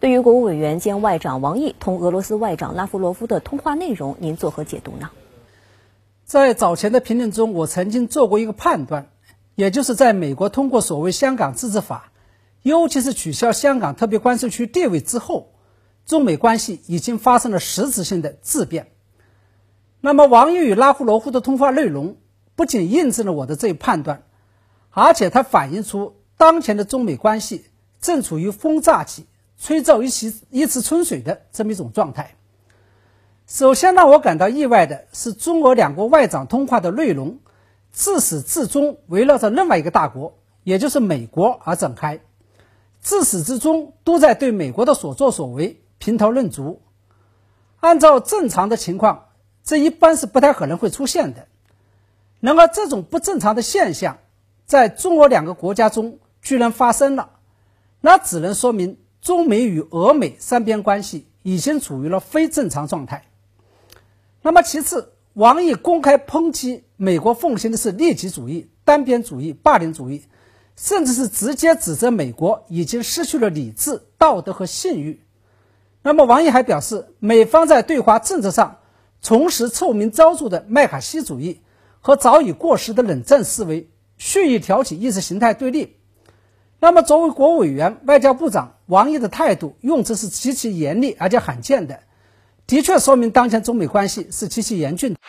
对于国务委员兼外长王毅同俄罗斯外长拉夫罗夫的通话内容，您作何解读呢？在早前的评论中，我曾经做过一个判断，也就是在美国通过所谓“香港自治法”，尤其是取消香港特别关税区地位之后，中美关系已经发生了实质性的质变。那么，王毅与拉夫罗夫的通话内容不仅印证了我的这一判断，而且它反映出当前的中美关系正处于风乍起、吹皱一池一池春水的这么一种状态。首先让我感到意外的是，中俄两国外长通话的内容自始至终围绕着另外一个大国，也就是美国而展开，自始至终都在对美国的所作所为评头论足。按照正常的情况，这一般是不太可能会出现的。然而，这种不正常的现象在中俄两个国家中居然发生了，那只能说明中美与俄美三边关系已经处于了非正常状态。那么，其次，王毅公开抨击美国奉行的是利己主义、单边主义、霸凌主义，甚至是直接指责美国已经失去了理智、道德和信誉。那么，王毅还表示，美方在对华政策上重拾臭名昭著的麦卡锡主义和早已过时的冷战思维，蓄意挑起意识形态对立。那么，作为国务委员、外交部长，王毅的态度用词是极其严厉而且罕见的。的确说明当前中美关系是极其严峻的。